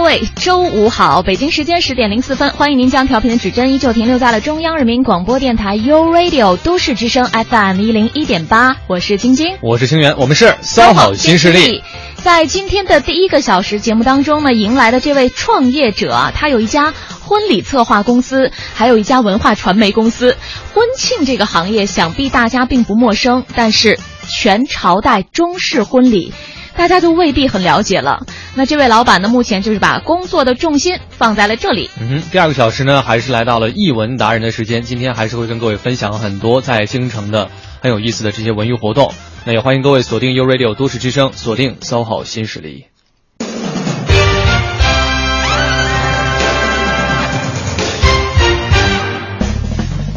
各位，周五好！北京时间十点零四分，欢迎您将调频的指针依旧停留在了中央人民广播电台 u Radio 都市之声 FM 一零一点八。我是晶晶，我是清源，我们是 SOHO 新势力。在今天的第一个小时节目当中呢，迎来的这位创业者啊，他有一家婚礼策划公司，还有一家文化传媒公司。婚庆这个行业，想必大家并不陌生，但是全朝代中式婚礼。大家都未必很了解了。那这位老板呢，目前就是把工作的重心放在了这里。嗯哼，第二个小时呢，还是来到了译文达人的时间。今天还是会跟各位分享很多在京城的很有意思的这些文娱活动。那也欢迎各位锁定 U Radio 都市之声，锁定 SOHO 新势力。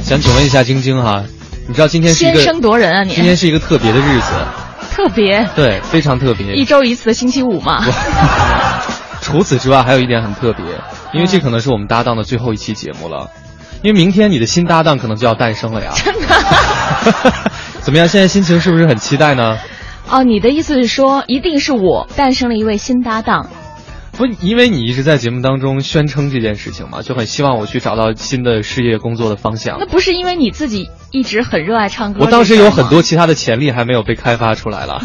想请问一下晶晶哈，你知道今天是一个先声夺人啊？你今天是一个特别的日子。特别对，非常特别，一周一次的星期五嘛。除此之外，还有一点很特别，因为这可能是我们搭档的最后一期节目了，因为明天你的新搭档可能就要诞生了呀。真的？怎么样？现在心情是不是很期待呢？哦，你的意思是说，一定是我诞生了一位新搭档？不，因为你一直在节目当中宣称这件事情嘛，就很希望我去找到新的事业工作的方向。那不是因为你自己一直很热爱唱歌？我当时有很多其他的潜力还没有被开发出来了。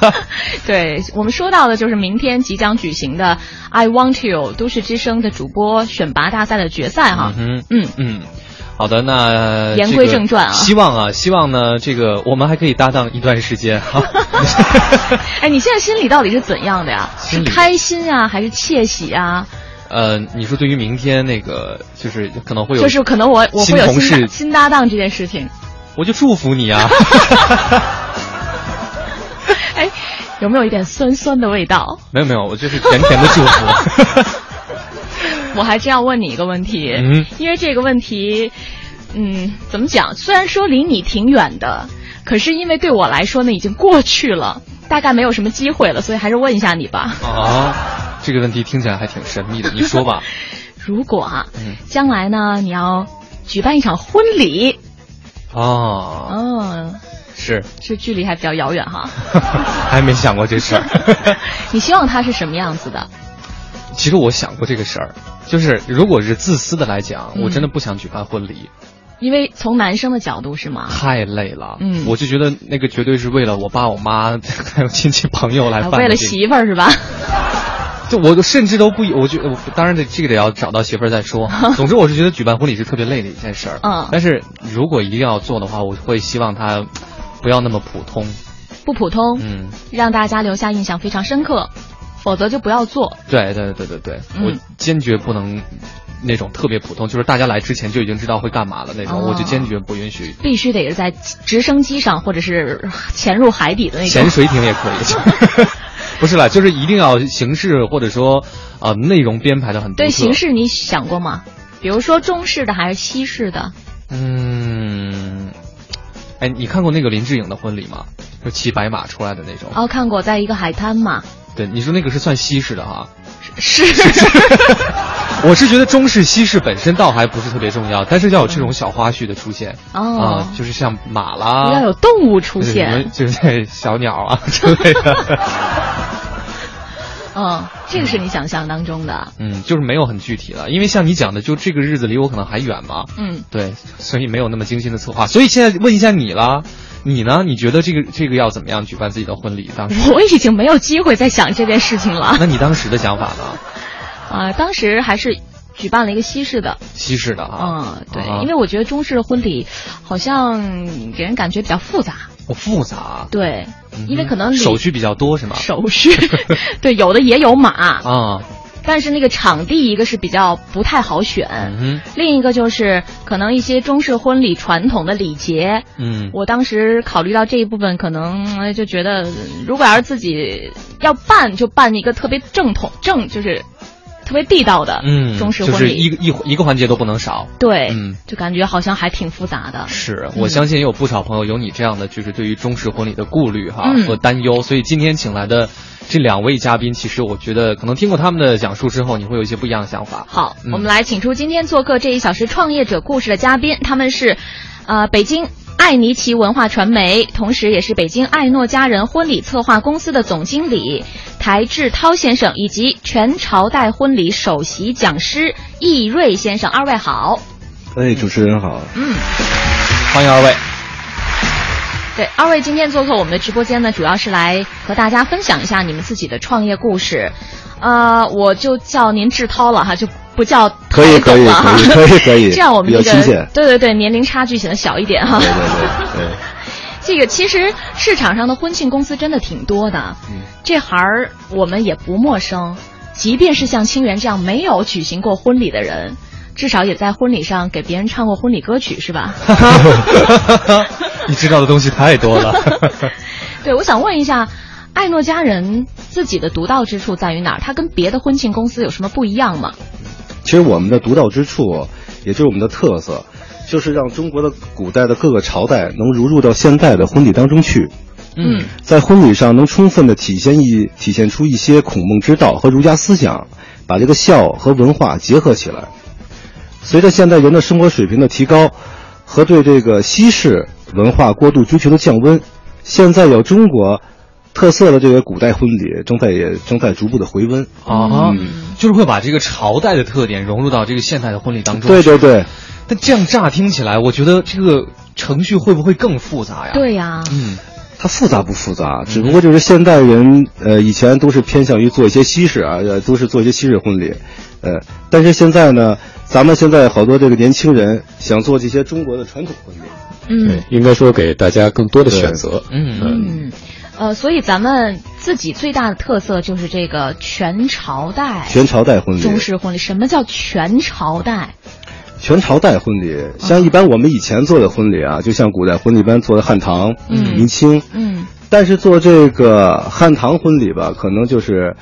对我们说到的就是明天即将举行的《I Want You》都市之声的主播选拔大赛的决赛哈。嗯嗯嗯。好的，那言归正传啊，希望啊，希望呢，这个我们还可以搭档一段时间哈。哎，你现在心里到底是怎样的呀？是开心啊，还是窃喜啊？呃，你说对于明天那个，就是可能会有，就是可能我我会有新新搭档这件事情，我就祝福你啊。哎，有没有一点酸酸的味道？没有没有，我就是甜甜的祝福。我还真要问你一个问题，嗯，因为这个问题，嗯，怎么讲？虽然说离你挺远的，可是因为对我来说呢，已经过去了，大概没有什么机会了，所以还是问一下你吧。啊，这个问题听起来还挺神秘的，你说吧。如果啊，将来呢，你要举办一场婚礼，哦，嗯，是是，距离还比较遥远哈，还没想过这事儿。你希望他是什么样子的？其实我想过这个事儿，就是如果是自私的来讲，我真的不想举办婚礼，因为从男生的角度是吗？太累了，嗯，我就觉得那个绝对是为了我爸我妈还有亲戚朋友来办，为了媳妇儿是吧？就我甚至都不，我觉我当然得这个得要找到媳妇儿再说。总之我是觉得举办婚礼是特别累的一件事儿，嗯，但是如果一定要做的话，我会希望他不要那么普通，不普通，嗯，让大家留下印象非常深刻。否则就不要做。对对对对对，我坚决不能那种特别普通，就是大家来之前就已经知道会干嘛了那种，我就坚决不允许。必须得是在直升机上，或者是潜入海底的那种。潜水艇也可以。不是了，就是一定要形式或者说啊内容编排的很。对形式你想过吗？比如说中式的还是西式的？嗯，哎，你看过那个林志颖的婚礼吗？就骑白马出来的那种。哦，看过，在一个海滩嘛。对，你说那个是算西式的哈，是，我是觉得中式、西式本身倒还不是特别重要，但是要有这种小花絮的出现。哦，就是像马啦，要有动物出现，就是小鸟啊之类的。嗯，这个是你想象当中的，嗯，就是没有很具体了，因为像你讲的，就这个日子离我可能还远嘛，嗯，对，所以没有那么精心的策划，所以现在问一下你了。你呢？你觉得这个这个要怎么样举办自己的婚礼？当时 我已经没有机会再想这件事情了。那你当时的想法呢？啊，当时还是举办了一个西式的。西式的啊。嗯，对，因为我觉得中式的婚礼好像给人感觉比较复杂。哦，复杂。对，因为可能手续比较多，是吗？手续，对，有的也有马啊。但是那个场地一个是比较不太好选，另一个就是可能一些中式婚礼传统的礼节，嗯，我当时考虑到这一部分，可能就觉得如果要是自己要办，就办一个特别正统正，就是。特别地道的嗯，中式婚礼，就是一个一一个环节都不能少。对，嗯，就感觉好像还挺复杂的。是我相信也有不少朋友有你这样的，就是对于中式婚礼的顾虑哈、嗯和担忧，所以今天请来的这两位嘉宾，其实我觉得可能听过他们的讲述之后，你会有一些不一样的想法。好，嗯我们来请出今天做客这一小时创业者故事的嘉宾，他们是，呃，北京。艾尼奇文化传媒，同时也是北京艾诺家人婚礼策划公司的总经理台志涛先生，以及全朝代婚礼首席讲师易瑞先生。二位好。哎，主持人好。嗯，欢迎二位。对，二位今天做客我们的直播间呢，主要是来和大家分享一下你们自己的创业故事。呃，我就叫您志涛了哈，就不叫可以可以。可以可以 可以这样我们比这个对对对，年龄差距显得小一点哈。对对对对，这个其实市场上的婚庆公司真的挺多的，嗯这行儿我们也不陌生。即便是像清源这样没有举行过婚礼的人，至少也在婚礼上给别人唱过婚礼歌曲，是吧？你知道的东西太多了。对，我想问一下，艾诺家人自己的独到之处在于哪儿？它跟别的婚庆公司有什么不一样吗？其实我们的独到之处，也就是我们的特色，就是让中国的古代的各个朝代能融入到现代的婚礼当中去。嗯在婚礼上能充分的体现一体现出一些孔孟之道和儒家思想，把这个孝和文化结合起来。随着现代人的生活水平的提高，和对这个西式文化过度追求的降温，现在有中国特色的这个古代婚礼正在也正在逐步的回温。啊，嗯。就是会把这个朝代的特点融入到这个现代的婚礼当中。对对对，但这样乍听起来，我觉得这个程序会不会更复杂呀？，对呀、嗯。它复杂不复杂？只不过就是现代人，呃，以前都是偏向于做一些西式啊，呃，都是做一些西式婚礼，呃，但是现在呢，咱们现在好多这个年轻人想做这些中国的传统婚礼，嗯，应该说给大家更多的选择。嗯。嗯，呃，所以咱们自己最大的特色就是这个全朝代。全朝代婚礼，中式婚礼。什么叫全朝代？全朝代婚礼，像一般我们以前做的婚礼啊，就像古代婚礼一般做的汉唐、嗯。明清，嗯。但是做这个汉唐婚礼吧，可能就是，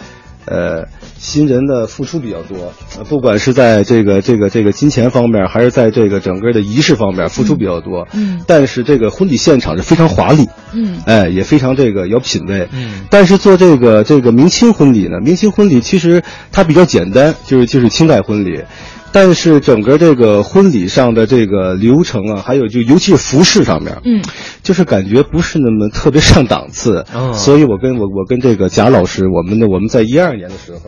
呃，新人的付出比较多，呃不管是在这个这个这个金钱方面，还是在这个整个的仪式方面，付出比较多。嗯但是这个婚礼现场是非常华丽，嗯哎，也非常这个有品位。嗯但是做这个这个明清婚礼呢，明清婚礼其实它比较简单，就是就是清代婚礼。但是整个这个婚礼上的这个流程啊，还有就尤其是服饰上面，嗯。就是感觉不是那么特别上档次，嗯所以我跟我我跟这个贾老师，我们的我们在一二年的时候。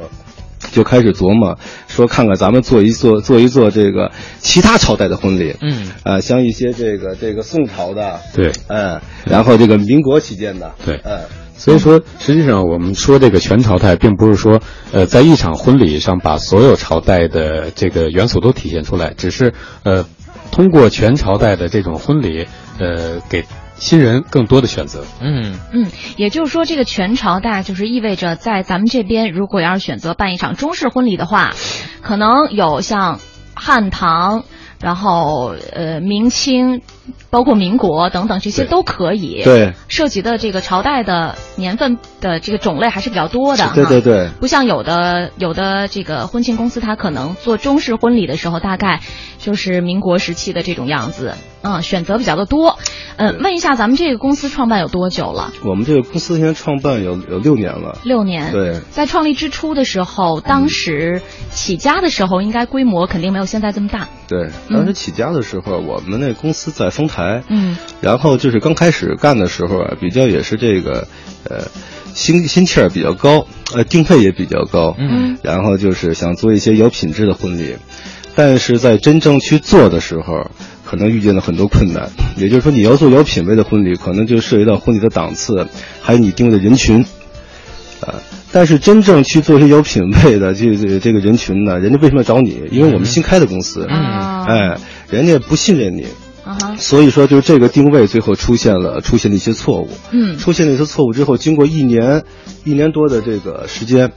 就开始琢磨，说看看咱们做一做做一做这个其他朝代的婚礼，嗯。啊、像一些这个这个宋朝的，对。嗯，然后这个民国期间的，对。嗯，所以说，实际上我们说这个全朝代，并不是说，呃，在一场婚礼上把所有朝代的这个元素都体现出来，只是呃，通过全朝代的这种婚礼，呃，给新人更多的选择。嗯嗯，也就是说，这个全朝代就是意味着，在咱们这边，如果要是选择办一场中式婚礼的话，可能有像汉唐。然后，呃，明清，包括民国等等，这些都可以。对，涉及的这个朝代的年份的这个种类还是比较多的。对对对，不像有的有的这个婚庆公司，它可能做中式婚礼的时候，大概就是民国时期的这种样子，嗯，选择比较的多。嗯，问一下，咱们这个公司创办有多久了？我们这个公司现在创办有有六年了，六年。对，在创立之初的时候，当时起家的时候，应该规模肯定没有现在这么大。对，当时起家的时候，我们那公司在丰台，嗯。然后就是刚开始干的时候啊，比较也是这个，呃，心心气儿比较高，呃，定位也比较高，嗯。然后就是想做一些有品质的婚礼，但是在真正去做的时候，可能遇见了很多困难。也就是说，你要做有品位的婚礼，可能就涉及到婚礼的档次，还有你定位的人群，呃，但是真正去做一些有品位的这这这个人群呢，人家为什么要找你？因为我们新开的公司，啊哎，人家不信任你，啊哈所以说就是这个定位最后出现了出现了一些错误。嗯出现了一些错误之后，经过一年一年多的这个时间，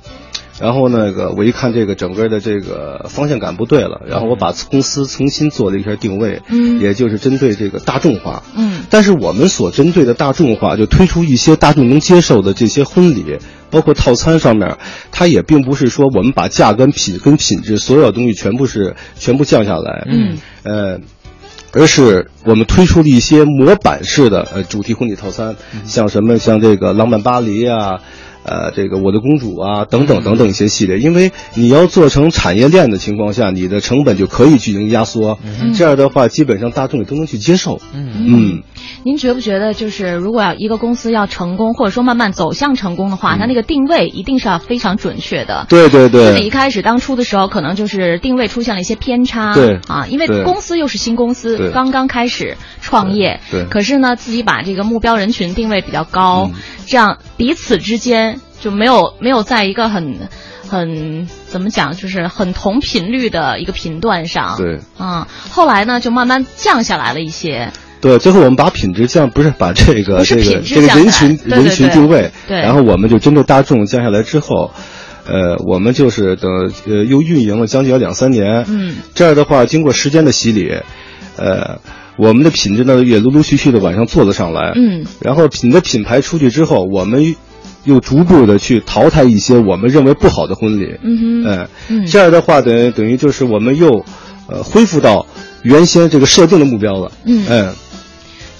然后那个我一看这个整个的这个方向感不对了，然后我把公司重新做了一下定位，嗯也就是针对这个大众化。嗯但是我们所针对的大众化，就推出一些大众能接受的这些婚礼，包括套餐上面，它也并不是说我们把价跟品跟品质所有东西全部是全部降下来，嗯，呃。而是我们推出了一些模板式的呃主题婚礼套餐，像什么像这个浪漫巴黎啊，呃这个我的公主啊等等等等一些系列，因为你要做成产业链的情况下，你的成本就可以进行压缩，这样的话基本上大众也都能去接受。嗯，您觉不觉得就是如果要一个公司要成功，或者说慢慢走向成功的话，它那个定位一定是要非常准确的。对对对，自己一开始当初的时候，可能就是定位出现了一些偏差。对啊，因为公司又是新公司，刚刚开始创业。对对可是呢，自己把这个目标人群定位比较高，嗯这样彼此之间就没有没有在一个很很怎么讲，就是很同频率的一个频段上。对。嗯，后来呢，就慢慢降下来了一些。对，最后我们把品质降，不是把这个这个这个人群人群定位，对。然后我们就针对大众降下来之后，呃，我们就是等呃又运营了将近有两三年，嗯，这样的话经过时间的洗礼，呃，我们的品质呢也陆陆续续的往上做了上来，嗯，然后你的品牌出去之后，我们又逐步的去淘汰一些我们认为不好的婚礼，嗯哼，嗯，嗯。这样的话等于等于就是我们又呃恢复到原先这个设定的目标了，嗯。嗯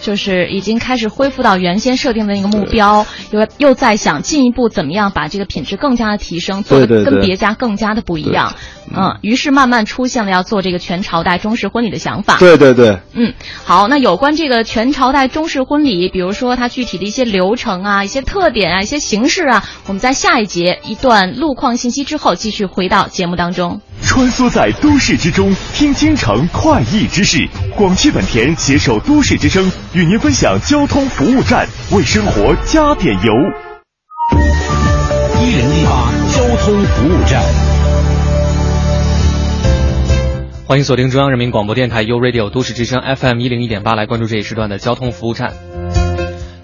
就是已经开始恢复到原先设定的那个目标，又又在想进一步怎么样把这个品质更加的提升，做的跟别家更加的不一样。嗯，于是慢慢出现了要做这个全朝代中式婚礼的想法。对对对。嗯，好，那有关这个全朝代中式婚礼，比如说它具体的一些流程啊、一些特点啊、一些形式啊，我们在下一节一段路况信息之后继续回到节目当中。穿梭在都市之中，听京城快意之事。广汽本田携手都市之声，与您分享交通服务站，为生活加点油。一零一八交通服务站。欢迎锁定中央人民广播电台 u Radio 都市之声 FM 一零一点八，来关注这一时段的交通服务站。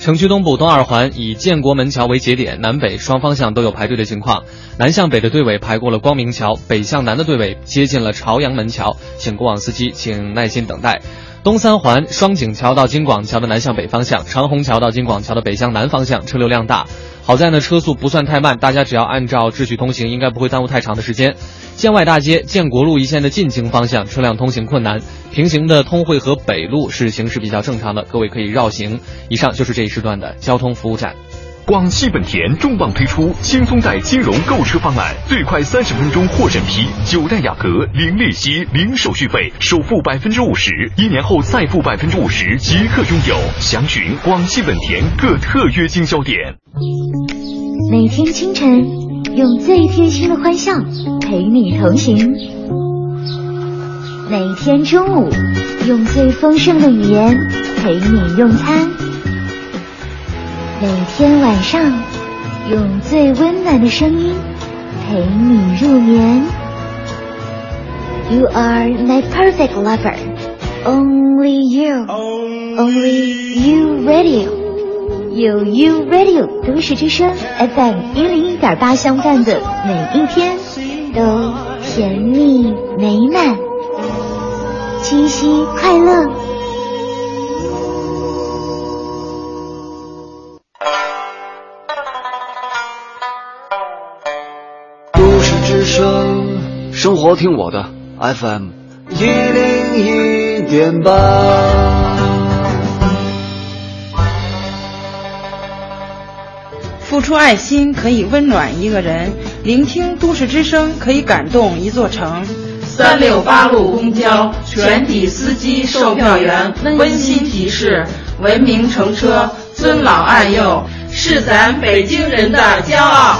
城区东部东二环以建国门桥为节点，南北双方向都有排队的情况。南向北的队尾排过了光明桥，北向南的队尾接近了朝阳门桥，请过往司机请耐心等待。东三环双井桥到京广桥的南向北方向，长虹桥到京广桥的北向南方向车流量大。好在呢，车速不算太慢，大家只要按照秩序通行，应该不会耽误太长的时间。建外大街、建国路一线的进京方向车辆通行困难，平行的通惠河北路是行驶比较正常的，各位可以绕行。以上就是这一时段的交通服务站。广汽本田重磅推出轻松贷金融购车方案，最快三十分钟获审批，九代雅阁零利息、零手续费，首付百分之五十，一年后再付百分之五十即可拥有。详询广汽本田各特约经销点。每天清晨，用最贴心的欢笑陪你同行；每天中午，用最丰盛的语言陪你用餐；每天晚上，用最温暖的声音陪你入眠。You are my perfect lover, only you, only you radio. 有 You Radio 都市之声 FM 一零一点八相伴的每一天都甜蜜美满，七夕快乐！之声，生活听我的 FM 一零一点八。付出爱心可以温暖一个人，聆听都市之声可以感动一座城。三六八路公交全体司机、售票员温馨提示：文明乘车，尊老爱幼，是咱北京人的骄傲。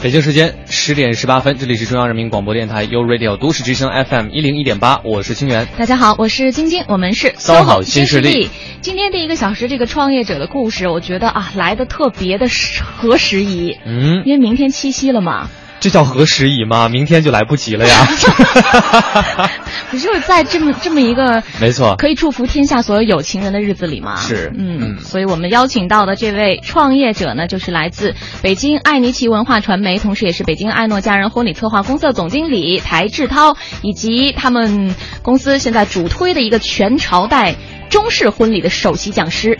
北京时间十点十八分，这里是中央人民广播电台 u Radio 都市之声 FM 一零一点八，我是清源。大家好，我是晶晶，我们是 SOHO 新势力。今天第一个小时这个创业者的故事，我觉得啊来的特别的 合时宜，嗯，因为明天七夕了嘛。这叫何时已吗？明天就来不及了呀！可是在这么这么一个没错，可以祝福天下所有有情人的日子里吗。是，嗯，所以我们邀请到的这位创业者呢，就是来自北京艾尼奇文化传媒，同时也是北京艾诺家人婚礼策划公司的总经理台志涛，以及他们公司现在主推的一个全朝代中式婚礼的首席讲师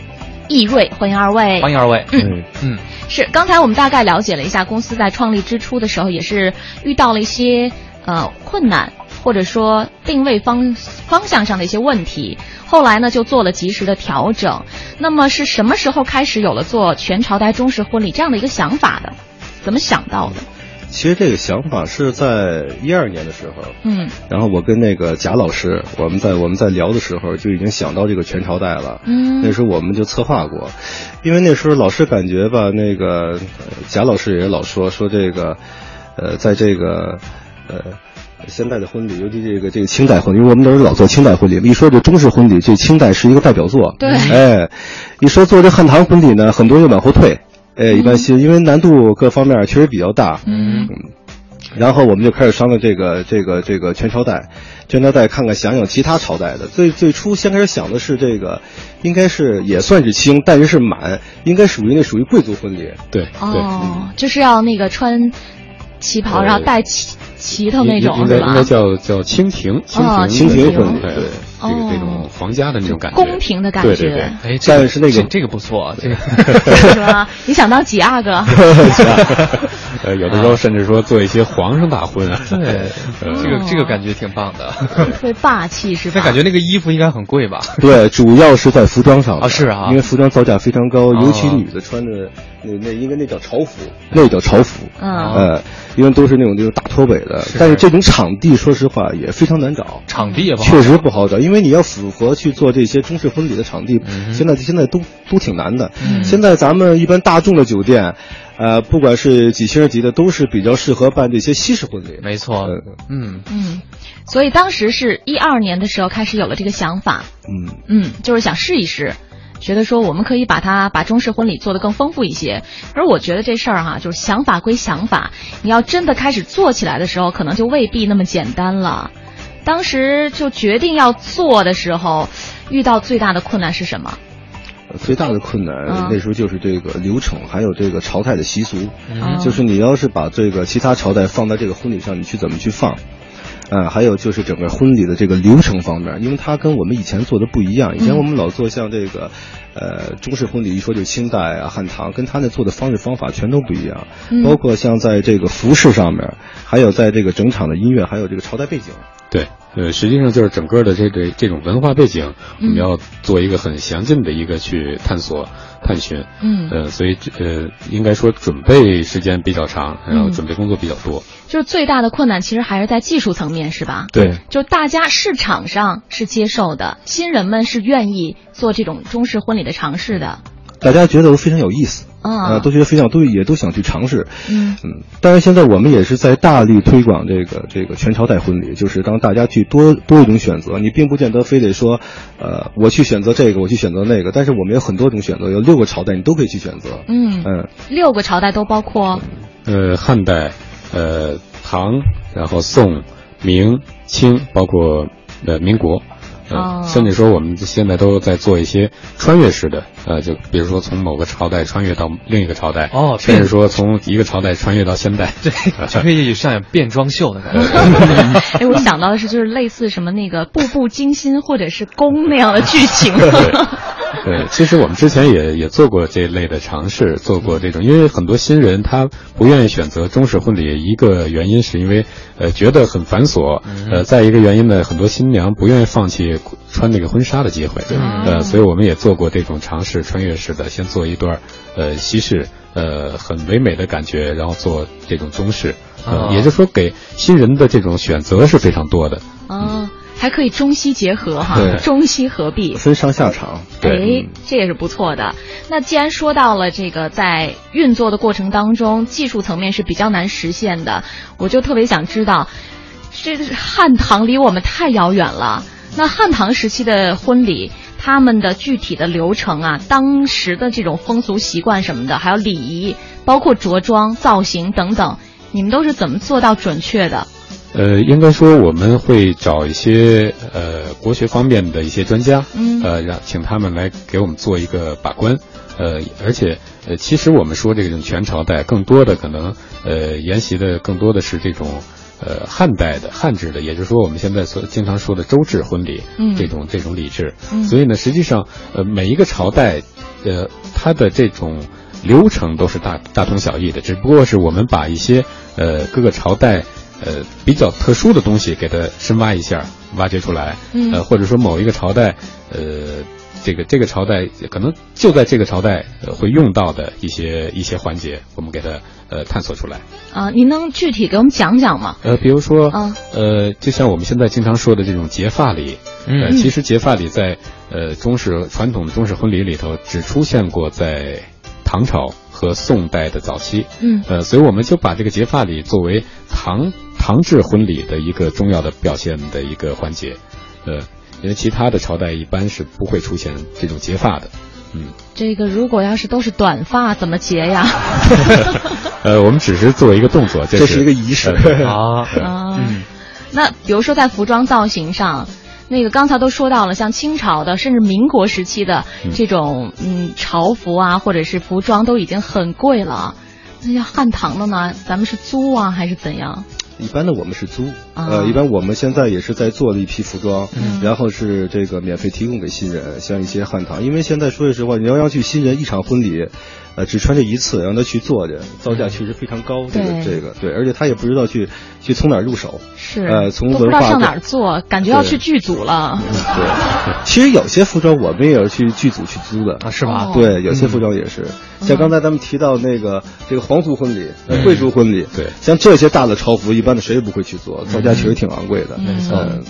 易瑞，欢迎二位，欢迎二位，嗯嗯。是，刚才我们大概了解了一下，公司在创立之初的时候也是遇到了一些呃困难，或者说定位方方向上的一些问题，后来呢就做了及时的调整。那么是什么时候开始有了做全朝代中式婚礼这样的一个想法的？怎么想到的？其实这个想法是在一二年的时候，嗯，然后我跟那个贾老师，我们在我们在聊的时候就已经想到这个全朝代了，嗯，那时候我们就策划过，因为那时候老师感觉吧，那个贾老师也老说说这个，呃，在这个呃现代的婚礼，尤其这个这个清代婚礼，因为我们那时候老做清代婚礼，一说这中式婚礼，这清代是一个代表作，对，哎，一说做这汉唐婚礼呢，很多人往后退。哎，一般新，因为难度各方面确实比较大。嗯，然后我们就开始商量这个这个这个全朝代，全朝代看看想想其他朝代的。最最初先开始想的是这个，应该是也算是清，但是是满，应该属于那属于贵族婚礼。对，哦，就是要那个穿旗袍，然后带旗旗头那种，应该应该叫叫蜻蜓，蜻蜓蜻蜓婚礼，对，这个这种皇家的那种感觉，宫廷的感觉。对对对，哎，但是那个这个不错，这个。是吧？你想当几阿哥？呃，有的时候甚至说做一些皇上大婚啊。对，这个这个感觉挺棒的，特别霸气是吧？那感觉那个衣服应该很贵吧？对，主要是在服装上啊，是啊，因为服装造价非常高，尤其女的穿的那那应该那叫朝服，那叫朝服，嗯，呃，因为都是那种那种大拖尾的，但是这种场地说实话也非常难找，场地也不好确实不好找，因为你要符合去做这些中式婚礼的场地，现在现在都都挺难的。现在咱们一般大众的酒店，呃，不管是几星级的，都是比较适合办这些西式婚礼。没错，嗯嗯，所以当时是一二年的时候开始有了这个想法，嗯嗯，就是想试一试。觉得说我们可以把它把中式婚礼做得更丰富一些，而我觉得这事儿哈，就是想法归想法，你要真的开始做起来的时候，可能就未必那么简单了。当时就决定要做的时候，遇到最大的困难是什么？最大的困难那时候就是这个流程，还有这个朝代的习俗，嗯就是你要是把这个其他朝代放在这个婚礼上，你去怎么去放？呃，还有就是整个婚礼的这个流程方面，因为它跟我们以前做的不一样。以前我们老做像这个，呃，中式婚礼，一说就清代啊、汉唐，跟他那做的方式方法全都不一样。嗯包括像在这个服饰上面，还有在这个整场的音乐，还有这个朝代背景。对，呃，实际上就是整个的这个这种文化背景，我们要做一个很详尽的一个去探索、探寻。嗯，呃，所以呃，应该说准备时间比较长，然后准备工作比较多。就是最大的困难其实还是在技术层面，是吧？对，就大家市场上是接受的，新人们是愿意做这种中式婚礼的尝试的。大家觉得都非常有意思，啊、呃，都觉得非常都也都想去尝试，嗯嗯。当然，现在我们也是在大力推广这个这个全朝代婚礼，就是让大家去多多一种选择。你并不见得非得说，呃，我去选择这个，我去选择那个，但是我们有很多种选择，有六个朝代你都可以去选择。嗯嗯，六个朝代都包括，呃，汉代，呃，唐，然后宋、明、清，包括呃民国。甚至说我们现在都在做一些穿越式的，呃，就比如说从某个朝代穿越到另一个朝代，哦甚至说从一个朝代穿越到现代，对，就可以上演变装秀的感觉。哎，我想到的是，就是类似什么那个《步步惊心》或者是《宫》那样的剧情。对，其实我们之前也也做过这类的尝试，做过这种，因为很多新人他不愿意选择中式婚礼，一个原因是因为呃觉得很繁琐，呃，再一个原因呢，很多新娘不愿意放弃穿那个婚纱的机会，呃，所以我们也做过这种尝试，穿越式的，先做一段呃西式，呃很唯美的感觉，然后做这种中式，呃，也就是说给新人的这种选择是非常多的。哦，还可以中西结合哈，中西合璧。分上下场。哎，这也是不错的。那既然说到了这个在运作的过程当中，技术层面是比较难实现的，我就特别想知道，这汉唐离我们太遥远了。那汉唐时期的婚礼，他们的具体的流程啊，当时的这种风俗习惯什么的，还有礼仪，包括着装、造型等等，你们都是怎么做到准确的？呃，应该说我们会找一些呃国学方面的一些专家，嗯。呃，让请他们来给我们做一个把关，呃，而且呃，其实我们说这种全朝代，更多的可能呃沿袭的更多的是这种呃汉代的汉制的，也就是说我们现在所经常说的周制婚礼，嗯。这种这种礼制，嗯。所以呢，实际上呃每一个朝代，呃它的这种流程都是大大同小异的，只不过是我们把一些呃各个朝代。呃，比较特殊的东西给它深挖一下，挖掘出来，嗯呃，或者说某一个朝代，呃，这个这个朝代可能就在这个朝代、呃、会用到的一些一些环节，我们给它呃探索出来。啊，您能具体给我们讲讲吗？呃，比如说，啊呃，就像我们现在经常说的这种结发礼，嗯呃，其实结发礼在呃中式传统的中式婚礼里头只出现过在唐朝和宋代的早期，嗯呃，所以我们就把这个结发礼作为唐唐制婚礼的一个重要的表现的一个环节，呃，因为其他的朝代一般是不会出现这种结发的，嗯，这个如果要是都是短发，怎么结呀？呃，我们只是做一个动作，这是。一个仪式。呃 啊。啊，那比如说在服装造型上，那个刚才都说到了，像清朝的，甚至民国时期的这种嗯朝服啊，或者是服装都已经很贵了。那要汉唐的呢，咱们是租啊还是怎样？一般的我们是租，啊呃，一般我们现在也是在做了一批服装，嗯然后是这个免费提供给新人，像一些汉唐，因为现在说句实话，你要要去新人一场婚礼，呃，只穿这一次，让他去做着，造价确实非常高，这个对这个对，而且他也不知道去去从哪儿入手，是，呃，从都不文化到知道上哪儿做，感觉要去剧组了。对，其实有些服装我们也是去剧组去租的啊，是吧？哦对，有些服装也是，像刚才咱们提到那个这个皇族婚礼、呃贵族婚礼，对，像这些大的朝服，一般的谁也不会去做，造价确实挺昂贵的。没错嗯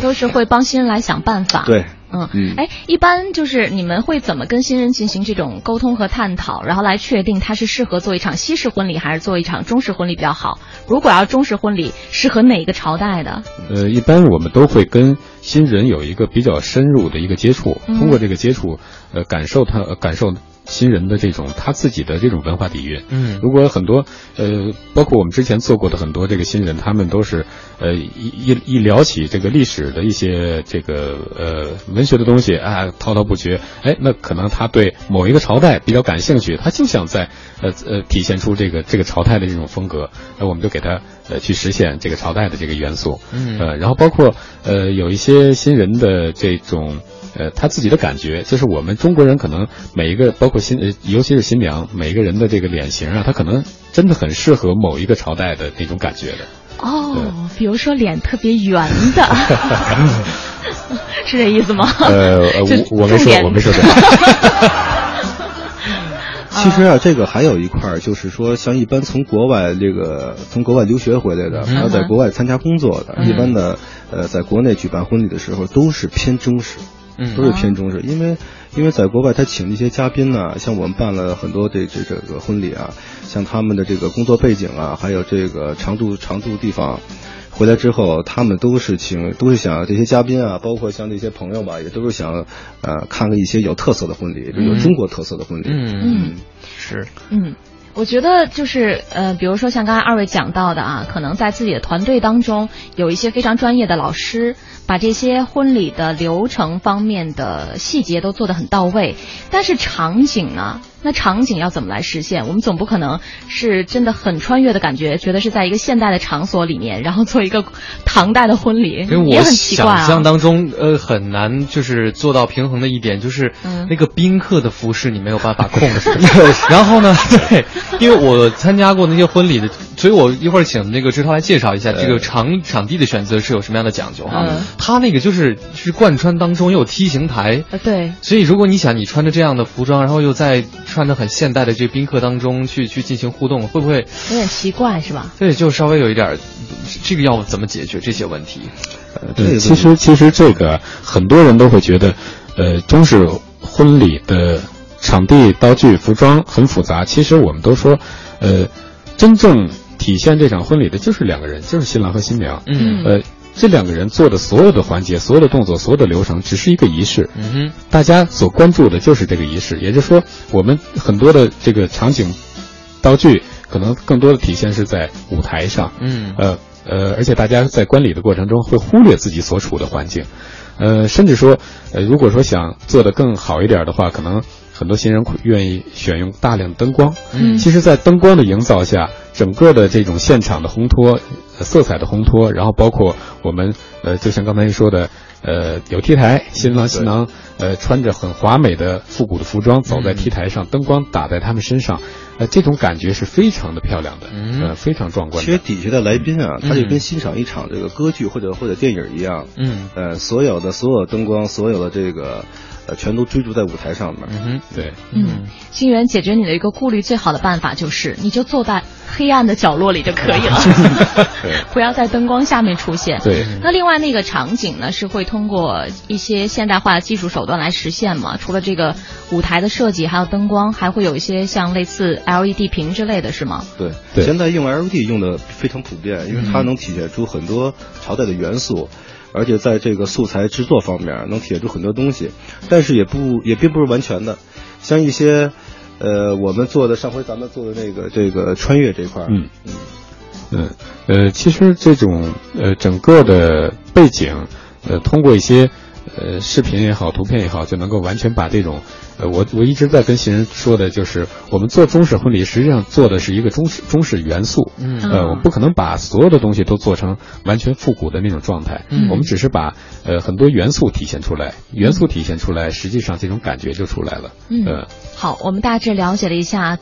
都是会帮新人来想办法。对，嗯嗯，哎，一般就是你们会怎么跟新人进行这种沟通和探讨，然后来确定他是适合做一场西式婚礼还是做一场中式婚礼比较好？如果要中式婚礼，适合哪个朝代的？呃，一般我们都会跟新人有一个比较深入的一个接触，嗯通过这个接触，呃，感受他、呃感受新人的这种他自己的这种文化底蕴。嗯如果很多呃，包括我们之前做过的很多这个新人，他们都是呃一一一聊起这个历史的一些这个呃文学的东西啊，滔滔不绝。哎，那可能他对某一个朝代比较感兴趣，他就想在呃呃体现出这个这个朝代的这种风格，那我们就给他呃去实现这个朝代的这个元素。嗯呃，然后包括呃有一些新人的这种呃他自己的感觉，就是我们中国人可能每一个包括新呃尤其是新娘每一个人的这个脸型啊，他可能真的很适合某一个朝代的那种感觉的。哦，比如说脸特别圆的，是这意思吗？呃，我我没说我没说这。其实啊，这个还有一块儿，就是说，像一般从国外这个从国外留学回来的，还有在国外参加工作的，嗯一般的呃，在国内举办婚礼的时候，都是偏中式。嗯。都是偏中式，因为因为在国外他请那些嘉宾呢、像我们办了很多这这这个婚礼啊，像他们的这个工作背景啊，还有这个常住常住地方，回来之后，他们都是请都是想这些嘉宾啊，包括像那些朋友吧，也都是想呃看个一些有特色的婚礼，就有嗯。中国特色的婚礼。嗯，是，嗯，我觉得就是呃，比如说像刚才二位讲到的啊，可能在自己的团队当中有一些非常专业的老师，把这些婚礼的流程方面的细节都做得很到位。但是场景呢？那场景要怎么来实现？我们总不可能是真的很穿越的感觉，觉得是在一个现代的场所里面，然后做一个唐代的婚礼，也因为我很奇怪想象啊。当中，呃，很难就是做到平衡的一点，就是嗯那个宾客的服饰你没有办法控制。然后呢，对，因为我参加过那些婚礼的，所以我一会儿请那个志涛来介绍一下这个场场地的选择是有什么样的讲究哈。嗯他那个就是是贯穿当中又有梯形台，呃，对，所以如果你想你穿着这样的服装，然后又在穿的很现代的这宾客当中去去进行互动，会不会？有点奇怪是吧？对，就稍微有一点，这个要怎么解决这些问题？呃对，其实其实这个很多人都会觉得，呃，中式婚礼的场地、道具、服装很复杂。其实我们都说，呃，真正体现这场婚礼的就是两个人，就是新郎和新娘。嗯呃，这两个人做的所有的环节、所有的动作、所有的流程，只是一个仪式。嗯哼，大家所关注的就是这个仪式，也就是说，我们很多的这个场景、道具可能更多的体现是在舞台上。嗯，呃呃，而且大家在观礼的过程中会忽略自己所处的环境，呃，甚至说，呃，如果说想做得更好一点的话，可能很多新人会愿意选用大量灯光。嗯。其实，在灯光的营造下，整个的这种现场的烘托、呃色彩的烘托，然后包括我们呃，就像刚才说的，呃，有 T 台，新郎新郎呃穿着很华美的复古的服装走在 T 台上，灯光打在他们身上，呃，这种感觉是非常的漂亮的，呃，非常壮观的。其实底下的来宾啊，嗯。他就跟欣赏一场这个歌剧或者或者电影一样，嗯，呃，所有的所有灯光，所有的这个，呃，全都追逐在舞台上面。嗯哼，对，嗯，星源解决你的一个顾虑最好的办法就是，你就坐在黑暗的角落里就可以了，不要在灯光下面出现。对。那另外那个场景呢，是会通过一些现代化的技术手段来实现嘛？除了这个舞台的设计，还有灯光，还会有一些像类似 LED 屏之类的是吗？对，对现在用 LED 用的非常普遍，因为它能体现出很多朝代的元素，而且在这个素材制作方面能体现出很多东西，但是也不也并不是完全的，像一些，呃，我们做的上回咱们做的那个这个穿越这块儿，嗯。嗯。呃，其实这种呃整个的背景，呃，通过一些呃视频也好，图片也好，就能够完全把这种呃我我一直在跟新人说的就是，我们做中式婚礼，实际上做的是一个中式中式元素，嗯。呃，我们不可能把所有的东西都做成完全复古的那种状态，嗯。我们只是把呃很多元素体现出来，元素体现出来，实际上这种感觉就出来了，嗯。呃，好，我们大致了解了一下。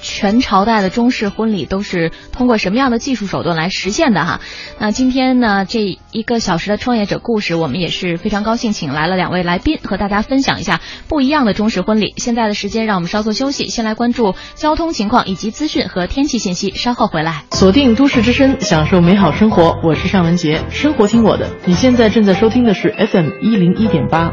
全朝代的中式婚礼都是通过什么样的技术手段来实现的哈？那今天呢，这一个小时的创业者故事，我们也是非常高兴，请来了两位来宾和大家分享一下不一样的中式婚礼。现在的时间，让我们稍作休息，先来关注交通情况以及资讯和天气信息，稍后回来。锁定都市之声，享受美好生活。我是尚雯婕，生活听我的。你现在正在收听的是 FM 一零一点八。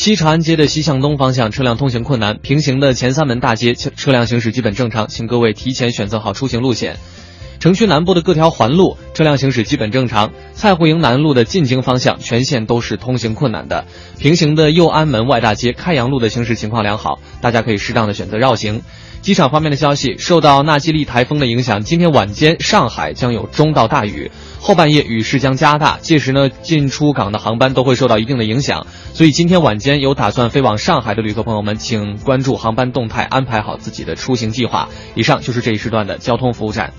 西长安街的西向东方向车辆通行困难，平行的前三门大街车辆行驶基本正常，请各位提前选择好出行路线。城区南部的各条环路车辆行驶基本正常，蔡户营南路的进京方向全线都是通行困难的。平行的右安门外大街开阳路的行驶情况良好，大家可以适当的选择绕行。机场方面的消息，受到纳西利台风的影响，今天晚间上海将有中到大雨，后半夜雨势将加大，届时呢进出港的航班都会受到一定的影响，所以今天晚间有打算飞往上海的旅客朋友们，请关注航班动态，安排好自己的出行计划。以上就是这一时段的交通服务站。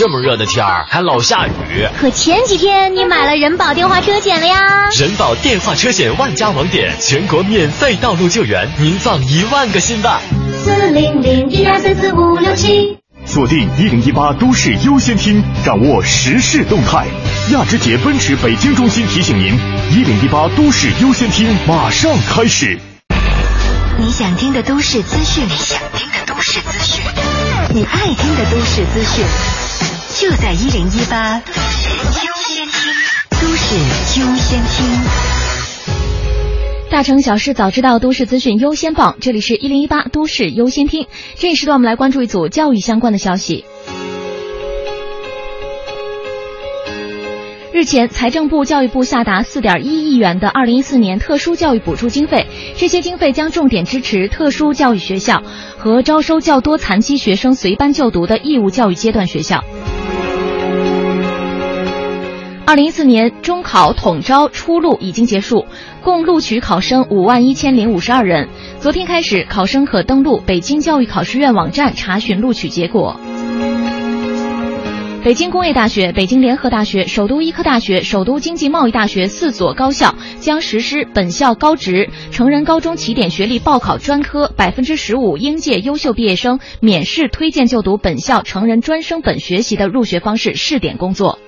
这么热的天儿还老下雨，可前几天你买了人保电话车险了呀？人保电话车险万家网点，全国免费道路救援，您放一万个心吧。四零零一二三四五六七。锁定一零一八都市优先听，掌握时事动态。亚之杰奔驰北京中心提醒您，一零一八都市优先听马上开始。你想听的都市资讯，你想听的都市资讯，你爱听的都市资讯，就在一零一八都市优先听，都市优先听。大城小事早知道，都市资讯优先报。这里是一零一八都市优先听。这一时段，我们来关注一组教育相关的消息。日前，财政部、教育部下达四点一亿元的二零一四年特殊教育补助经费，这些经费将重点支持特殊教育学校和招收较多残疾学生随班就读的义务教育阶段学校。二零一四年中考统招初录已经结束，共录取考生五万一千零五十二人。昨天开始，考生可登录北京教育考试院网站查询录取结果。北京工业大学、北京联合大学、首都医科大学、首都经济贸易大学四所高校将实施本校高职成人高中起点学历报考专科百分之十五应届优秀毕业生免试推荐就读本校成人专升本学习的入学方式试点工作。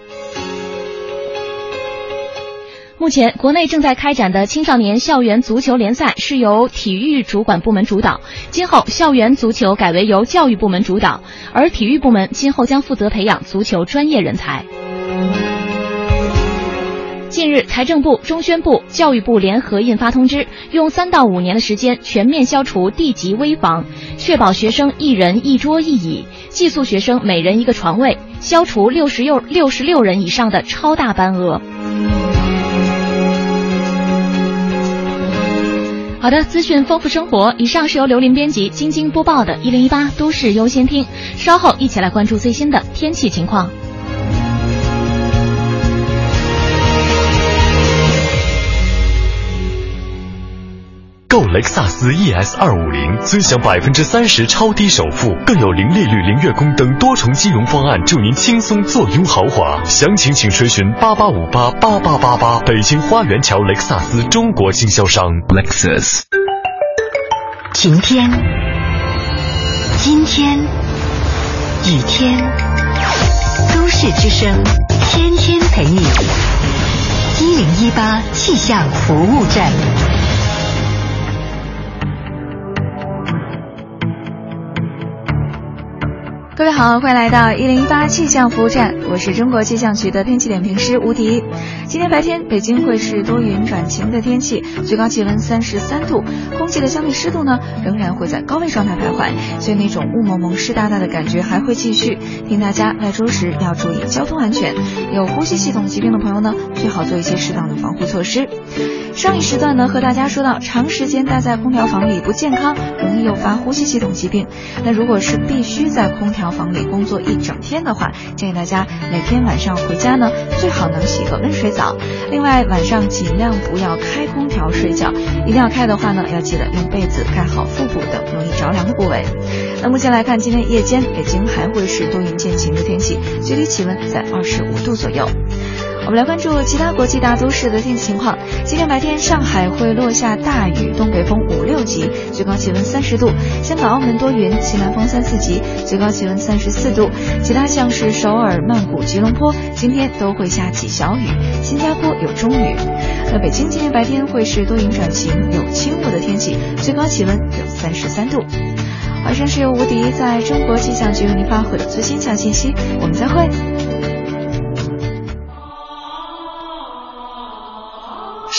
目前，国内正在开展的青少年校园足球联赛是由体育主管部门主导，今后校园足球改为由教育部门主导，而体育部门今后将负责培养足球专业人才。近日，财政部、中宣部、教育部联合印发通知，用三到五年的时间全面消除地级危房，确保学生一人一桌一椅，寄宿学生每人一个床位，消除六十六六十六人以上的超大班额。好的，资讯丰富生活。以上是由刘林编辑、晶晶播报的《一零一八都市优先听》，稍后一起来关注最新的天气情况。购雷克萨斯 ES 二五零，尊享百分之三十超低首付，更有零利率、零月供等多重金融方案，助您轻松坐拥豪华。详情请垂询八八五八八八八八。北京花园桥雷克萨斯中国经销商 Lexus。晴天，阴天，雨天，都市之声，天天陪你。一零一八气象服务站。各位好，欢迎来到一零一八气象服务站，我是中国气象局的天气点评师吴迪。今天白天北京会是多云转晴的天气，最高气温三十三度，空气的相对湿度呢仍然会在高位状态徘徊，所以那种雾蒙蒙、湿哒哒的感觉还会继续。提醒大家外出时要注意交通安全，有呼吸系统疾病的朋友呢，最好做一些适当的防护措施。上一时段呢和大家说到，长时间待在空调房里不健康，容易诱发呼吸系统疾病。那如果是必须在空调房里工作一整天的话，建议大家每天晚上回家呢，最好能洗个温水澡。另外，晚上尽量不要开空调睡觉，一定要开的话呢，要记得用被子盖好腹部等容易着凉的部位。那目前来看，今天夜间北京还会是多云见晴的天气，最低气温在二十五度左右。我们来关注其他国际大都市的天气情况。今天白天，上海会落下大雨，东北风五六级，最高气温三十度；香港、澳门多云，西南风三四级，最高气温三十四度。其他像是首尔、曼谷、吉隆坡，今天都会下起小雨；新加坡有中雨。那北京今天白天会是多云转晴，有轻雾的天气，最高气温有三十三度。以上是由吴迪在中国气象局为您发回的最新气象信息，我们再会。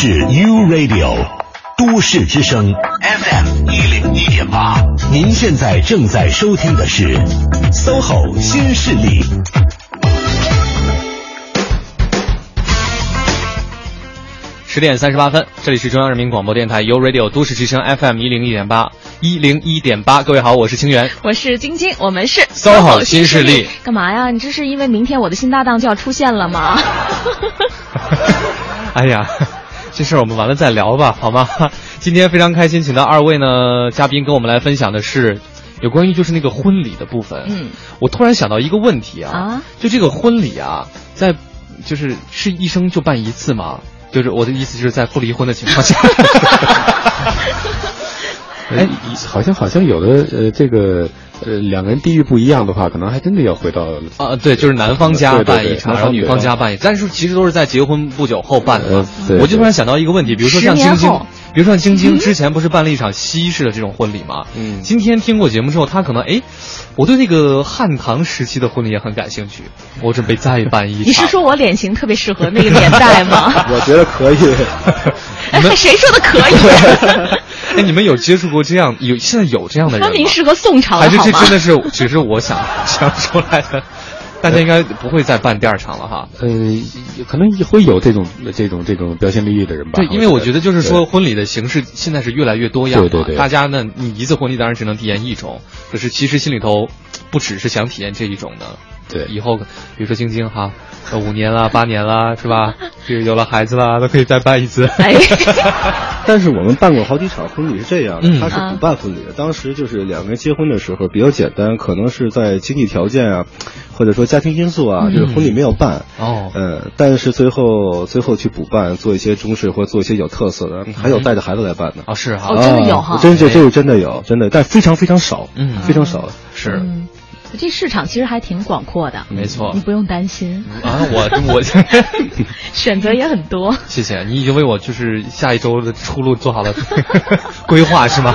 是 U Radio 都市之声 FM 一零一点八，您现在正在收听的是 SOHO 新势力。十点三十八分，这里是中央人民广播电台 U Radio 都市之声 FM 一零一点八一零一点八。各位好，我是清源，我是晶晶，我们是 SOHO 新势力。干嘛呀？你这是因为明天我的新搭档就要出现了吗？哎呀，这事儿我们完了再聊吧，好吗？今天非常开心，请到二位呢嘉宾跟我们来分享的是有关于就是那个婚礼的部分。嗯，我突然想到一个问题啊，啊，就这个婚礼啊，在就是是一生就办一次吗？就是我的意思，就是在不离婚的情况下。哎，好像好像有的呃，这个呃，两个人地域不一样的话，可能还真的要回到啊，对，就是男方家办一场，然后女方家办一，但是其实都是在结婚不久后办的我就突然想到一个问题，比如说像晶晶，比如说像晶晶之前不是办了一场西式的这种婚礼吗？嗯，今天听过节目之后，她可能哎，我对那个汉唐时期的婚礼也很感兴趣，我准备再办一场。你是说我脸型特别适合那个年代吗？我觉得可以。哎，谁说的可以？哎，你们有接触过这样有现在有这样的人吗？明适合宋朝还是？这真的是只是我想 想出来的？大家应该不会再办第二场了哈。呃，可能会有这种这种这种标新立异的人吧。对，因为我觉得就是说婚礼的形式现在是越来越多样，对对对大家呢，你一次婚礼当然只能体验一种，可是其实心里头不只是想体验这一种的。对，以后比如说晶晶哈，呃五年了、八年了，是吧？这个有了孩子了，都可以再办一次。哎，但是我们办过好几场婚礼是这样的，嗯他是补办婚礼的。当时就是两个人结婚的时候比较简单，可能是在经济条件啊，或者说家庭因素啊，嗯这个婚礼没有办。哦，嗯，但是最后最后去补办，做一些中式或者做一些有特色的，还有带着孩子来办的。哦，是哈，哦真的有哈啊真这这个真的有，真的，但非常非常少，嗯非常少。是，嗯，这市场其实还挺广阔的，没错你不用担心，啊，我我 选择也很多。谢谢你已经为我就是下一周的出路做好了规划是吗？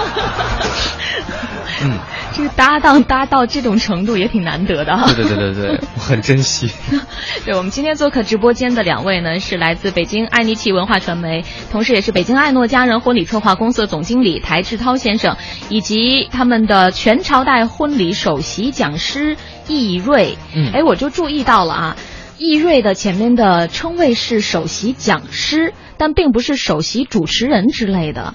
嗯，这个搭档搭到这种程度也挺难得的哈。对对对对对，我 很珍惜。对，我们今天做客直播间的两位呢，是来自北京爱尼奇文化传媒，同时也是北京爱诺家人婚礼策划公司的总经理台志涛先生，以及他们的全朝代婚礼首席讲师易瑞。嗯哎，我就注意到了啊，易瑞的前面的称谓是首席讲师，但并不是首席主持人之类的。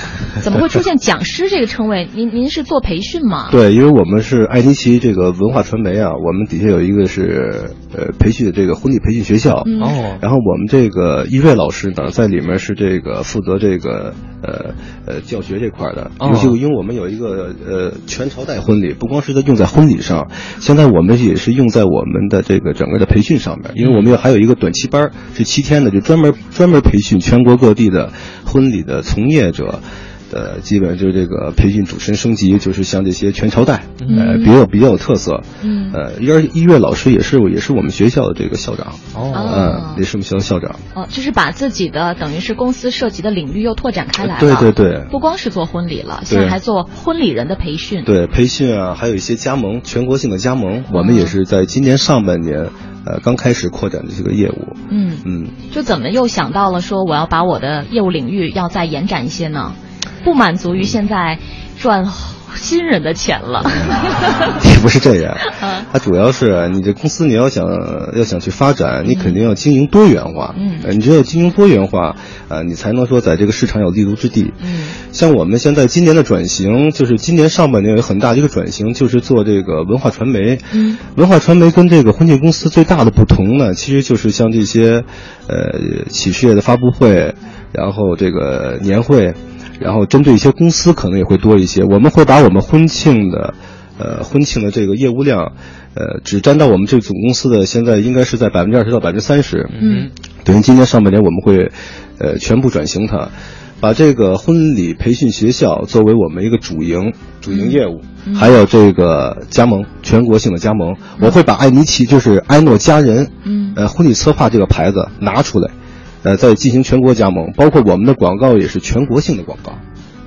怎么会出现讲师这个称谓？您您是做培训吗？对，因为我们是爱尼奇这个文化传媒啊，我们底下有一个是呃培训的这个婚礼培训学校，嗯。哦，然后我们这个一瑞老师呢，在里面是这个负责这个呃呃教学这块的，哦。尤其因为我们有一个呃全朝代婚礼，不光是在用在婚礼上，现在我们也是用在我们的这个整个的培训上面，因为我们有还有一个短期班儿是七天的，就专门专门培训全国各地的婚礼的从业者。呃，基本就是这个培训主持人升级，就是像这些全朝代，呃，比较比较有特色。嗯呃，而音乐老师也是也是我们学校的这个校长，哦嗯，也是我们学校校长。哦，就是把自己的等于是公司涉及的领域又拓展开来了。对对对不光是做婚礼了，现在还做婚礼人的培训。对，培训啊，还有一些加盟，全国性的加盟，我们也是在今年上半年，呃，刚开始扩展的这个业务。嗯，嗯，就怎么又想到了说我要把我的业务领域要再延展一些呢？不满足于现在赚新人的钱了。也不是这样，嗯它主要是你这公司你要想要想去发展，你肯定要经营多元化。嗯呃你只有经营多元化，呃，你才能说在这个市场有立足之地。嗯像我们现在今年的转型，就是今年上半年有很大的一个转型，就是做这个文化传媒。嗯，文化传媒跟这个婚庆公司最大的不同呢，其实就是像这些，呃，企事业的发布会，然后这个年会，然后针对一些公司可能也会多一些。我们会把我们婚庆的，呃，婚庆的这个业务量，呃，只占到我们这个总公司的现在应该是在百分之二十到百分之三十。嗯，等于今年上半年我们会，呃，全部转型它，把这个婚礼培训学校作为我们一个主营主营业务，嗯还有这个加盟全国性的加盟，我会把艾尼奇就是埃诺佳人，嗯呃，婚礼策划这个牌子拿出来，呃，在进行全国加盟，包括我们的广告也是全国性的广告。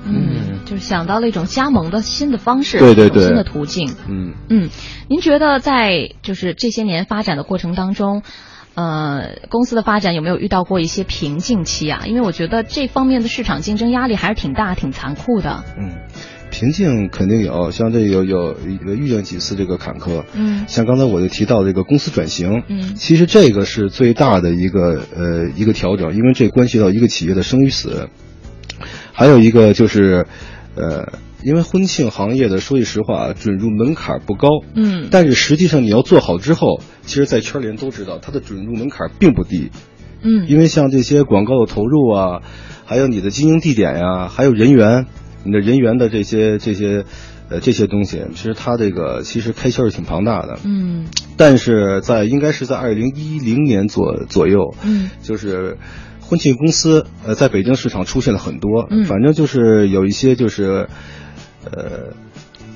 嗯，就是想到了一种加盟的新的方式，对对对新的途径。嗯嗯，您觉得在就是这些年发展的过程当中，呃，公司的发展有没有遇到过一些瓶颈期啊？因为我觉得这方面的市场竞争压力还是挺大、挺残酷的。嗯，瓶颈肯定有，像这有有有遇见几次这个坎坷。嗯像刚才我就提到这个公司转型，嗯其实这个是最大的一个呃一个调整，因为这关系到一个企业的生与死。还有一个就是，呃，因为婚庆行业的说句实话，准入门槛不高，嗯但是实际上你要做好之后，其实，在圈里人都知道，它的准入门槛并不低。嗯因为像这些广告的投入啊，还有你的经营地点呀、还有人员，你的人员的这些这些呃这些东西，其实它这个其实开销是挺庞大的。嗯。但是在应该是在二零一零年左左右，嗯。就是婚庆公司呃在北京市场出现了很多，嗯。反正就是有一些就是呃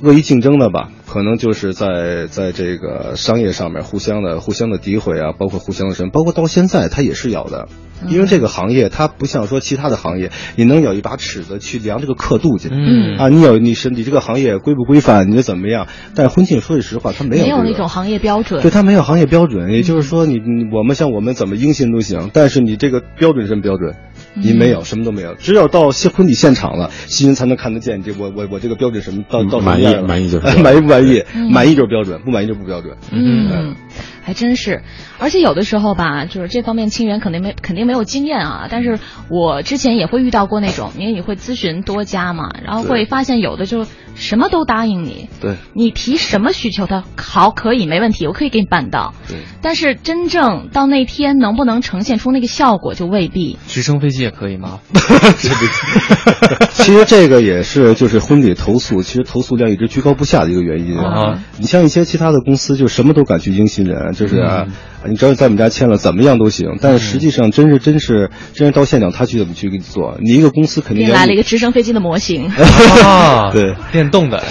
恶意竞争的吧，可能就是在在这个商业上面互相的互相的诋毁啊，包括互相的什么，包括到现在它也是有的。因为这个行业它不像说其他的行业，你能有一把尺子去量这个刻度去，嗯啊，你有你是你这个行业规不规范，你怎么样？但婚庆说句实话，它没有、没有那种行业标准。对，它没有行业标准，也就是说你，你我们像我们怎么应信都行，但是你这个标准是什么标准？你没有，什么都没有，只有到现婚礼现场了，新人才能看得见这我我我这个标准什么到到什么满意样了满意就 满意不满意？嗯满意就是标准，不满意就不标准。嗯，还真是，而且有的时候吧，就是这方面亲缘肯定没肯定没有经验啊。但是我之前也会遇到过那种，因为你会咨询多家嘛，然后会发现有的就什么都答应你，对你提什么需求他，好可以没问题，我可以给你办到。对，但是真正到那天能不能呈现出那个效果，就未必。直升飞机也可以吗？其实这个也是就是婚礼投诉，其实投诉量一直居高不下的一个原因啊。你像一些其他的公司，就什么都敢去迎新人，就是啊，嗯你只要在我们家签了，怎么样都行。但是实际上，真是真是真是到现场，他去怎么去给你做？你一个公司肯定给你来了一个直升飞机的模型。啊，对，电动的。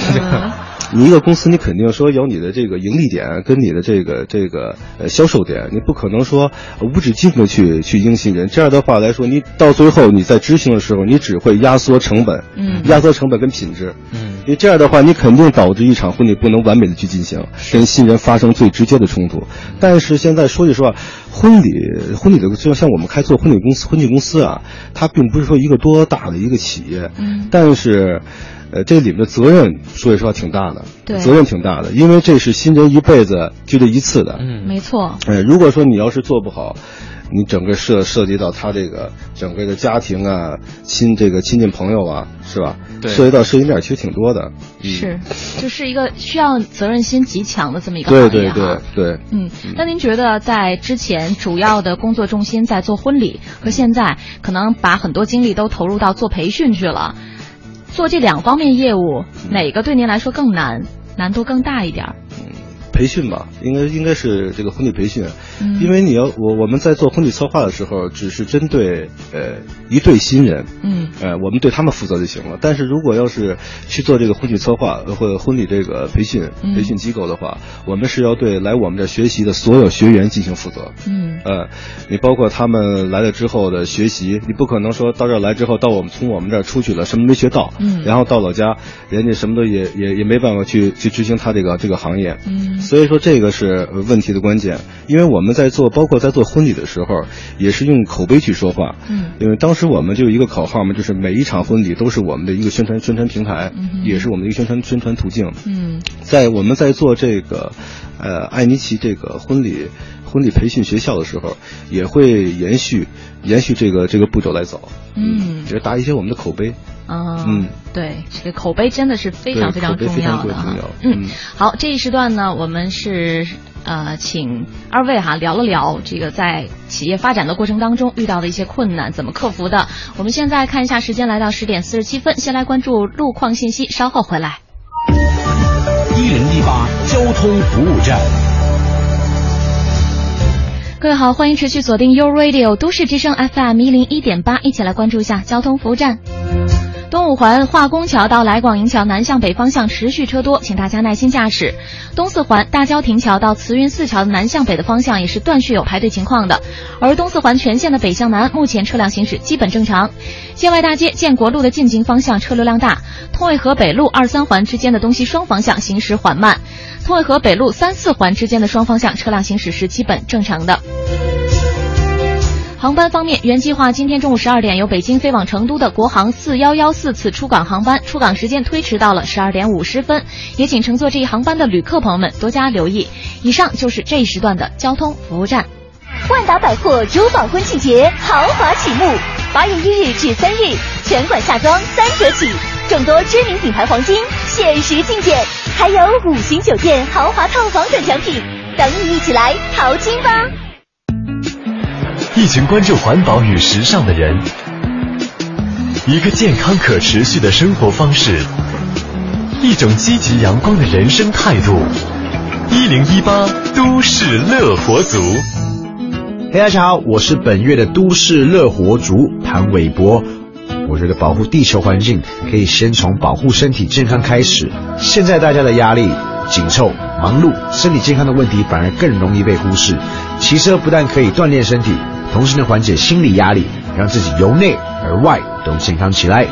你一个公司，你肯定说有你的这个盈利点跟你的这个这个呃销售点，你不可能说呃无止境的去去应新人。这样的话来说，你到最后你在执行的时候，你只会压缩成本，嗯压缩成本跟品质。嗯，你这样的话，你肯定导致一场婚礼不能完美的去进行，跟新人发生最直接的冲突。但是现在说句实话，婚礼婚礼的就像我们开做婚礼公司婚庆公司啊，它并不是说一个多大的一个企业，嗯但是。呃，这里面的责任，说句实话挺大的，对责任挺大的，因为这是新人一辈子就这一次的，嗯，没错。呃，如果说你要是做不好，你整个涉涉及到他这个整个的家庭啊、亲这个亲戚朋友啊，是吧？对涉及到涉及面其实挺多的。嗯、是，就是一个需要责任心极强的这么一个对行业对哈。对对，嗯，那您觉得在之前主要的工作重心在做婚礼，和现在可能把很多精力都投入到做培训去了，做这两方面业务，哪个对您来说更难，难度更大一点儿？培训吧，应该应该是这个婚礼培训，嗯。因为你要我我们在做婚礼策划的时候，只是针对呃一对新人，嗯。呃我们对他们负责就行了。但是如果要是去做这个婚礼策划呃或者婚礼这个培训嗯。培训机构的话，我们是要对来我们这儿学习的所有学员进行负责。嗯。呃，你包括他们来了之后的学习，你不可能说到这儿来之后，到我们从我们这儿出去了，什么没学到，嗯。然后到老家，人家什么都也也也没办法去去执行他这个这个行业，嗯。所以说这个是呃问题的关键，因为我们在做，包括在做婚礼的时候，也是用口碑去说话，嗯。因为当时我们就有一个口号嘛，就是每一场婚礼都是我们的一个宣传宣传平台，嗯也是我们的一个宣传宣传途径，嗯。在我们在做这个，呃，艾尼奇这个婚礼婚礼培训学校的时候，也会延续延续这个这个步骤来走，嗯。也是打一些我们的口碑。啊，嗯，对，这个口碑真的是非常非常重要的哈非常重要。嗯。嗯，好，这一时段呢，我们是呃，请二位哈聊了聊这个在企业发展的过程当中遇到的一些困难，怎么克服的。我们现在看一下时间，来到十点四十七分，先来关注路况信息，稍后回来。一零一八交通服务站。各位好，欢迎持续锁定 U Radio 都市之声 FM 一零一点八，一起来关注一下交通服务站。东五环化工桥到来广营桥南向北方向持续车多，请大家耐心驾驶。东四环大郊亭桥到慈云寺桥的南向北的方向也是断续有排队情况的，而东四环全线的北向南目前车辆行驶基本正常。建外大街建国路的进京方向车流量大，通渭河北路二三环之间的东西双方向行驶缓慢，通渭河北路三四环之间的双方向车辆行驶是基本正常的。航班方面，原计划今天中午十二点由北京飞往成都的国航四幺幺四次出港航班，出港时间推迟到了十二点五十分，也请乘坐这一航班的旅客朋友们多加留意。以上就是这一时段的交通服务站。万达百货珠宝婚庆节豪华启幕，八月一日至三日，全馆夏装三折起，众多知名品牌黄金限时竞选，还有五星酒店豪华套房等奖品，等你一起来淘金吧！一群关注环保与时尚的人，一个健康可持续的生活方式，一种积极阳光的人生态度。一零一八都市乐活族。嘿，大家好，我是本月的都市乐活族谭玮柏。我觉得保护地球环境可以先从保护身体健康开始。现在大家的压力紧凑、忙碌，身体健康的问题反而更容易被忽视。骑车不但可以锻炼身体，同时能缓解心理压力，让自己由内而外都健康起来。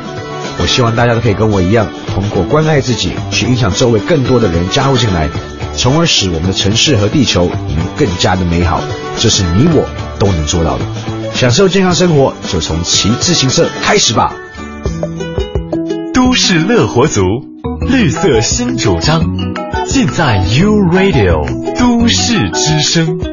我希望大家都可以跟我一样，通过关爱自己，去影响周围更多的人加入进来，从而使我们的城市和地球能更加的美好。这是你我都能做到的。享受健康生活，就从骑自行车开始吧。都市乐活族，绿色新主张，尽在 U Radio 都市之声。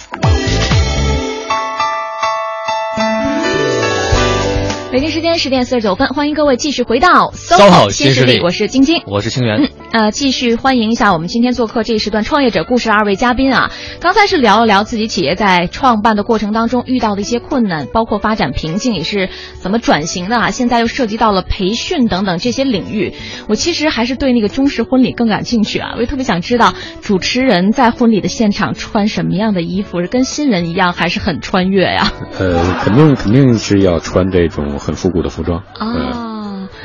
北京时间十点四十九分，欢迎各位继续回到 SOHO 新势力。我是晶晶，我是清源。嗯，呃，继续欢迎一下我们今天做客这一时段创业者故事的二位嘉宾啊。刚才是聊了聊自己企业在创办的过程当中遇到的一些困难，包括发展瓶颈，也是怎么转型的啊。现在又涉及到了培训等等这些领域，我其实还是对那个中式婚礼更感兴趣啊。我也特别想知道主持人在婚礼的现场穿什么样的衣服，是跟新人一样，还是很穿越呀？呃，肯定肯定是要穿这种很复古的服装。哦，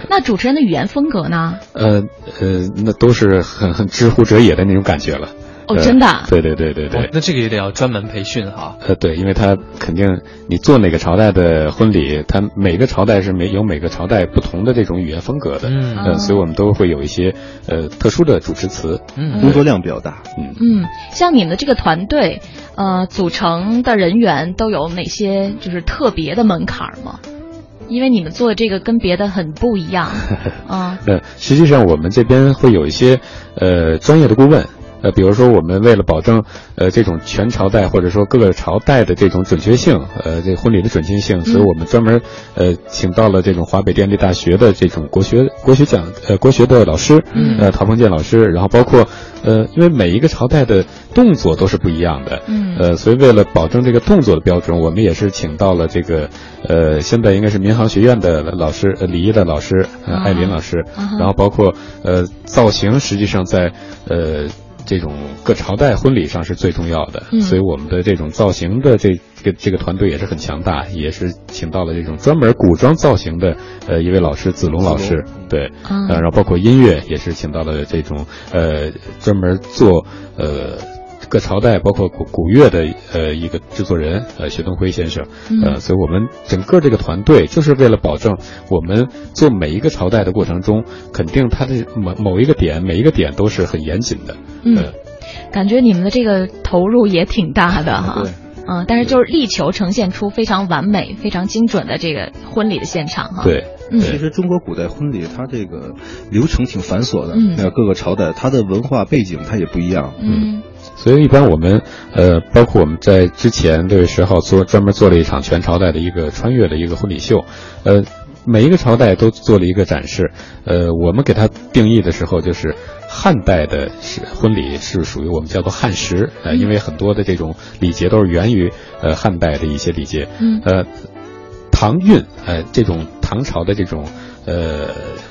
那主持人的语言风格呢？呃呃，那都是很很知乎者也的那种感觉了。哦，真的？对对对对对。那这个也得要专门培训哈。呃，对，因为他肯定你做哪个朝代的婚礼，他每个朝代是每有每个朝代不同的这种语言风格的。嗯。呃，所以我们都会有一些呃特殊的主持词。嗯。工作量比较大。嗯嗯，像你们的这个团队，呃，组成的人员都有哪些就是特别的门槛吗？因为你们做的这个跟别的很不一样，啊，呃，实际上我们这边会有一些呃专业的顾问，呃，比如说我们为了保证呃这种全朝代或者说各个朝代的这种准确性，呃，这婚礼的准确性，所以我们专门呃请到了这种华北电力大学的这种国学国学讲呃国学的老师，呃陶鹏建老师，然后包括呃因为每一个朝代的动作都是不一样的，嗯，呃，所以为了保证这个动作的标准，我们也是请到了这个呃现在应该是民航学院的老师呃礼仪的老师呃艾琳老师，然后包括呃造型，实际上在呃。这种各朝代婚礼上是最重要的，嗯所以我们的这种造型的这这个这个团队也是很强大，也是请到了这种专门古装造型的呃一位老师子龙老师，对，嗯呃，然后包括音乐也是请到了这种呃专门做呃。各朝代包括古古乐的呃一个制作人呃薛东辉先生，呃，嗯所以我们整个这个团队就是为了保证我们做每一个朝代的过程中，肯定它的某某一个点每一个点都是很严谨的，嗯呃感觉你们的这个投入也挺大的哈。对。嗯，但是就是力求呈现出非常完美、非常精准的这个婚礼的现场哈。对，嗯其实中国古代婚礼它这个流程挺繁琐的，嗯那各个朝代它的文化背景它也不一样，嗯所以一般我们呃，包括我们在之前六月十号做专门做了一场全朝代的一个穿越的一个婚礼秀，呃，每一个朝代都做了一个展示，呃，我们给它定义的时候就是汉代的是婚礼是属于我们叫做汉时，呃，因为很多的这种礼节都是源于呃汉代的一些礼节，嗯。呃，唐韵，呃，这种唐朝的这种呃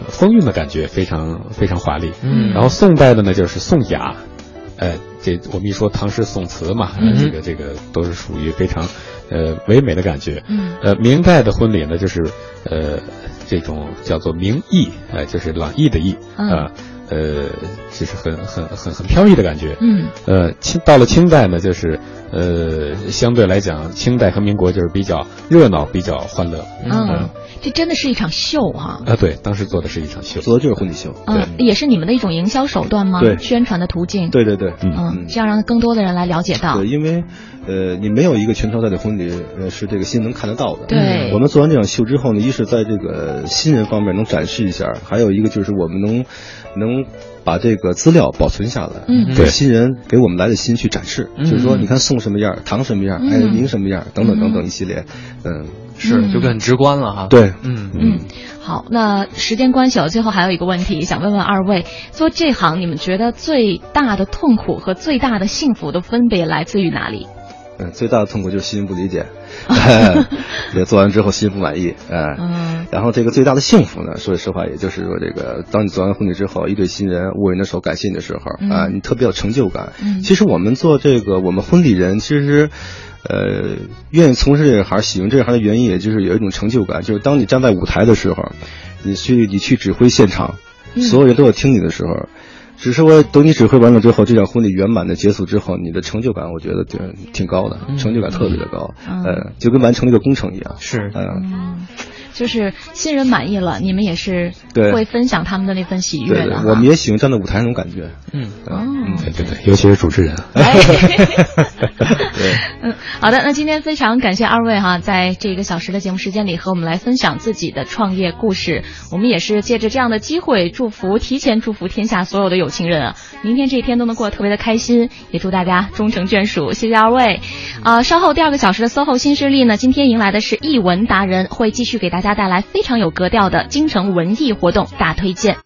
风韵的感觉非常非常华丽，嗯。然后宋代的呢就是宋雅，呃，这我们一说唐诗宋词嘛，这个这个都是属于非常呃唯美的感觉，嗯。呃，明代的婚礼呢就是呃这种叫做明意，呃，就是朗逸的逸嗯。啊。呃，就是很很很很飘逸的感觉，嗯呃，清到了清代呢，就是呃，相对来讲，清代和民国就是比较热闹，比较欢乐。嗯，这真的是一场秀哈。啊，对，当时做的是一场秀，做的就是婚礼秀。嗯，也是你们的一种营销手段吗？对宣传的途径。对对对，嗯，这样让更多的人来了解到。对，因为呃，你没有一个全朝代的婚礼，呃，是这个新能看得到的。对我们做完这场秀之后呢，一是在这个新人方面能展示一下，还有一个就是我们能能把这个资料保存下来，嗯。给新人给我们来的新去展示，嗯。就是说你看送什么样，糖什么样，嗯。哎您什么样，等等等等一系列，嗯，是就很直观了哈。对，嗯。嗯，好，那时间关系，我最后还有一个问题想问问二位，做这行你们觉得最大的痛苦和最大的幸福都分别来自于哪里？嗯，最大的痛苦就是新人不理解，也做完之后新人不满意，哎、嗯然后这个最大的幸福呢，说实话，也就是说这个，当你做完婚礼之后，一对新人握你的手感谢你的时候，嗯啊，你特别有成就感。嗯其实我们做这个，我们婚礼人其实。呃，愿意从事这个行、喜欢这个行的原因，也就是有一种成就感，就是当你站在舞台的时候，你去你去指挥现场，嗯所有人都要听你的时候，只是我等你指挥完了之后，这场婚礼圆满的结束之后，你的成就感，我觉得挺挺高的，成就感特别的高，嗯。呃，就跟完成了一个工程一样。是，嗯，嗯，就是新人满意了，你们也是对会分享他们的那份喜悦的。，我们也喜欢站在舞台那种感觉。嗯嗯，对对对，尤其是主持人。嗯，好的，那今天非常感谢二位哈，在这一个小时的节目时间里和我们来分享自己的创业故事。我们也是借着这样的机会，祝福提前祝福天下所有的有情人啊，明天这一天都能过得特别的开心，也祝大家终成眷属。谢谢二位。啊、稍后第二个小时的 SOHO 新势力呢，今天迎来的是译文达人，会继续给家带来非常有格调的京城文艺活动大推荐。